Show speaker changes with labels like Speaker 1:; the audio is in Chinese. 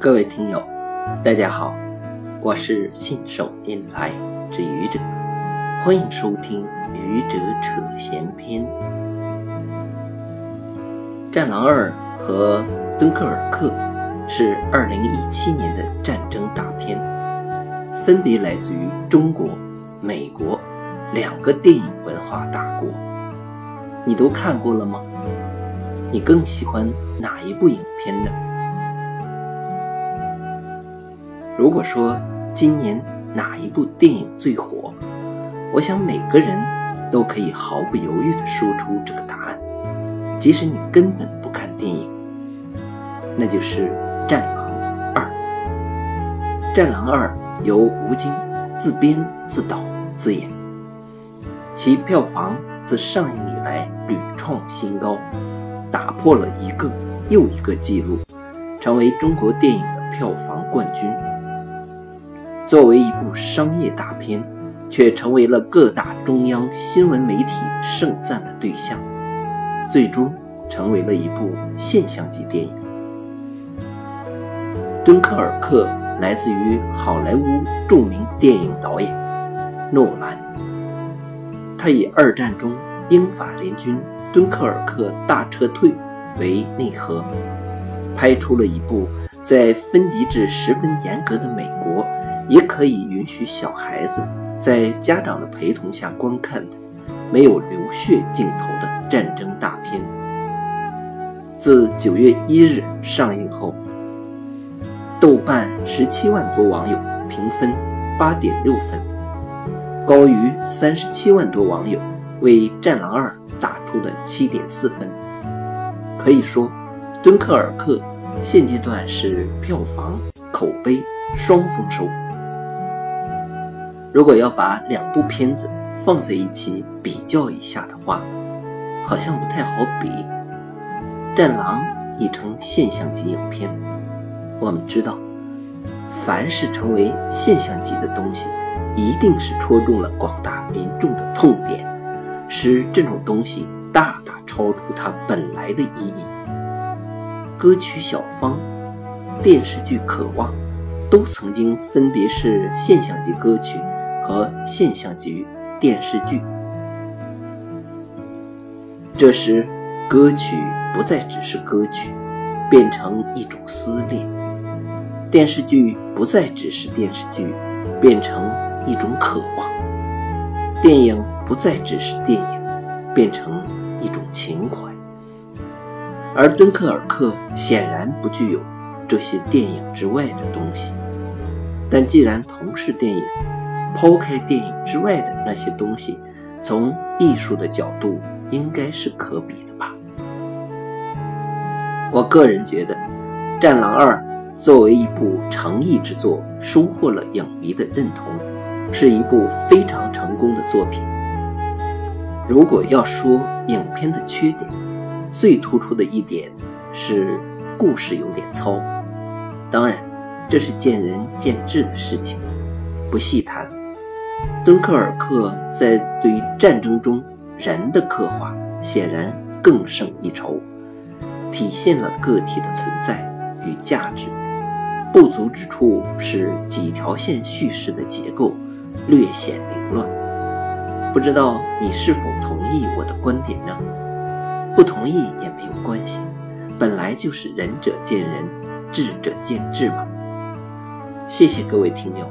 Speaker 1: 各位听友，大家好，我是信手拈来之愚者，欢迎收听愚者扯闲篇。《战狼二》和《敦刻尔克》是2017年的战争大片，分别来自于中国、美国两个电影文化大国。你都看过了吗？你更喜欢哪一部影片呢？如果说今年哪一部电影最火，我想每个人都可以毫不犹豫地说出这个答案，即使你根本不看电影，那就是《战狼二》。《战狼二》由吴京自编自导自演，其票房自上映以来屡创新高，打破了一个又一个纪录，成为中国电影的票房冠军。作为一部商业大片，却成为了各大中央新闻媒体盛赞的对象，最终成为了一部现象级电影。《敦刻尔克》来自于好莱坞著名电影导演诺兰，他以二战中英法联军敦刻尔克大撤退为内核，拍出了一部在分级制十分严格的美国。也可以允许小孩子在家长的陪同下观看的没有流血镜头的战争大片。自九月一日上映后，豆瓣十七万多网友评分八点六分，高于三十七万多网友为《战狼二》打出的七点四分。可以说，《敦刻尔克》现阶段是票房、口碑双丰收。如果要把两部片子放在一起比较一下的话，好像不太好比。《战狼》已成现象级影片，我们知道，凡是成为现象级的东西，一定是戳中了广大民众的痛点，使这种东西大大超出它本来的意义。歌曲《小芳》、电视剧《渴望》，都曾经分别是现象级歌曲。和现象级电视剧，这时歌曲不再只是歌曲，变成一种撕裂；电视剧不再只是电视剧，变成一种渴望；电影不再只是电影，变成一种情怀。而敦刻尔克显然不具有这些电影之外的东西，但既然同是电影。抛开电影之外的那些东西，从艺术的角度，应该是可比的吧。我个人觉得，《战狼二》作为一部诚意之作，收获了影迷的认同，是一部非常成功的作品。如果要说影片的缺点，最突出的一点是故事有点糙。当然，这是见仁见智的事情，不细谈。敦刻尔克在对战争中人的刻画显然更胜一筹，体现了个体的存在与价值。不足之处是几条线叙事的结构略显凌乱。不知道你是否同意我的观点呢？不同意也没有关系，本来就是仁者见仁，智者见智嘛。谢谢各位听友。